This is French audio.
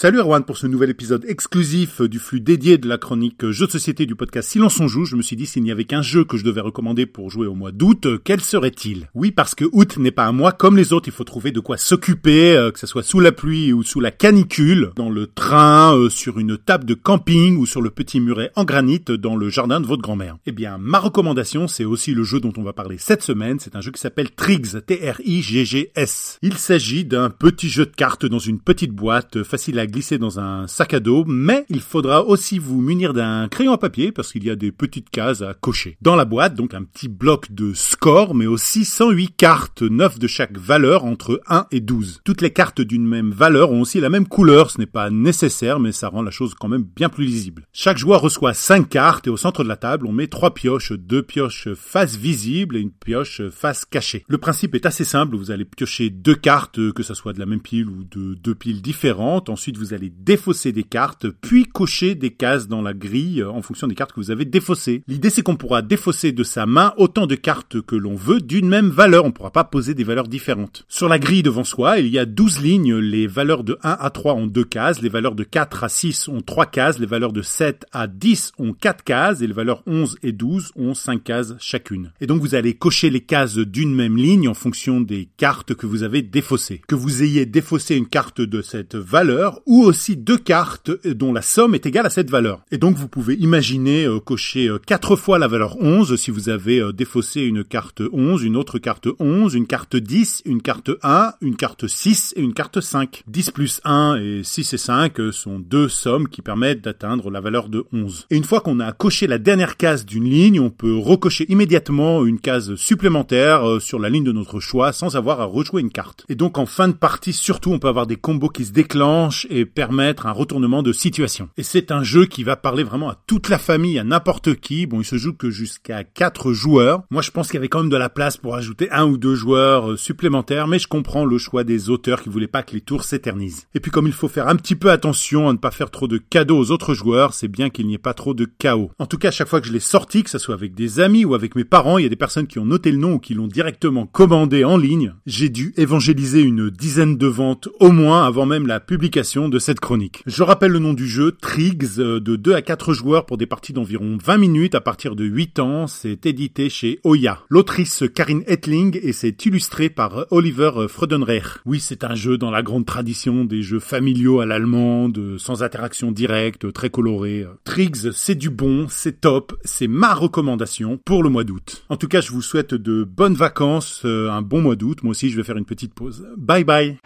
Salut Erwan pour ce nouvel épisode exclusif du flux dédié de la chronique jeux de société du podcast Silence on joue. Je me suis dit s'il n'y avait qu'un jeu que je devais recommander pour jouer au mois d'août, quel serait-il? Oui, parce que août n'est pas un mois comme les autres, il faut trouver de quoi s'occuper, euh, que ce soit sous la pluie ou sous la canicule, dans le train, euh, sur une table de camping ou sur le petit muret en granit dans le jardin de votre grand-mère. Eh bien, ma recommandation, c'est aussi le jeu dont on va parler cette semaine, c'est un jeu qui s'appelle Triggs, T-R-I-G-G-S. Il s'agit d'un petit jeu de cartes dans une petite boîte, facile à glisser dans un sac à dos, mais il faudra aussi vous munir d'un crayon à papier parce qu'il y a des petites cases à cocher. Dans la boîte, donc un petit bloc de score, mais aussi 108 cartes, 9 de chaque valeur entre 1 et 12. Toutes les cartes d'une même valeur ont aussi la même couleur, ce n'est pas nécessaire, mais ça rend la chose quand même bien plus lisible. Chaque joueur reçoit 5 cartes et au centre de la table, on met 3 pioches, deux pioches face visible et une pioche face cachée. Le principe est assez simple, vous allez piocher deux cartes, que ce soit de la même pile ou de deux piles différentes. Ensuite, vous allez défausser des cartes, puis cocher des cases dans la grille euh, en fonction des cartes que vous avez défaussées. L'idée c'est qu'on pourra défausser de sa main autant de cartes que l'on veut d'une même valeur, on ne pourra pas poser des valeurs différentes. Sur la grille devant soi, il y a 12 lignes, les valeurs de 1 à 3 ont 2 cases, les valeurs de 4 à 6 ont 3 cases, les valeurs de 7 à 10 ont 4 cases et les valeurs 11 et 12 ont 5 cases chacune. Et donc vous allez cocher les cases d'une même ligne en fonction des cartes que vous avez défaussées. Que vous ayez défaussé une carte de cette valeur ou aussi deux cartes dont la somme est égale à cette valeur. Et donc vous pouvez imaginer euh, cocher euh, quatre fois la valeur 11 si vous avez euh, défaussé une carte 11, une autre carte 11, une carte 10, une carte 1, une carte 6 et une carte 5. 10 plus 1 et 6 et 5 sont deux sommes qui permettent d'atteindre la valeur de 11. Et une fois qu'on a coché la dernière case d'une ligne, on peut recocher immédiatement une case supplémentaire sur la ligne de notre choix sans avoir à rejouer une carte. Et donc en fin de partie, surtout, on peut avoir des combos qui se déclenchent et permettre un retournement de situation. Et c'est un jeu qui va parler vraiment à toute la famille, à n'importe qui. Bon, il se joue que jusqu'à 4 joueurs. Moi, je pense qu'il y avait quand même de la place pour ajouter un ou deux joueurs euh, supplémentaires, mais je comprends le choix des auteurs qui voulaient pas que les tours s'éternisent. Et puis comme il faut faire un petit peu attention à ne pas faire trop de cadeaux aux autres joueurs, c'est bien qu'il n'y ait pas trop de chaos. En tout cas, à chaque fois que je l'ai sorti, que ce soit avec des amis ou avec mes parents, il y a des personnes qui ont noté le nom ou qui l'ont directement commandé en ligne. J'ai dû évangéliser une dizaine de ventes au moins avant même la publication de cette chronique. Je rappelle le nom du jeu, Triggs, euh, de 2 à 4 joueurs pour des parties d'environ 20 minutes à partir de 8 ans. C'est édité chez Oya. L'autrice Karine Etling et c'est illustré par Oliver Freudenreich. Oui, c'est un jeu dans la grande tradition des jeux familiaux à l'allemande, sans interaction directe, très coloré. Triggs, c'est du bon, c'est top, c'est ma recommandation pour le mois d'août. En tout cas, je vous souhaite de bonnes vacances, euh, un bon mois d'août. Moi aussi, je vais faire une petite pause. Bye bye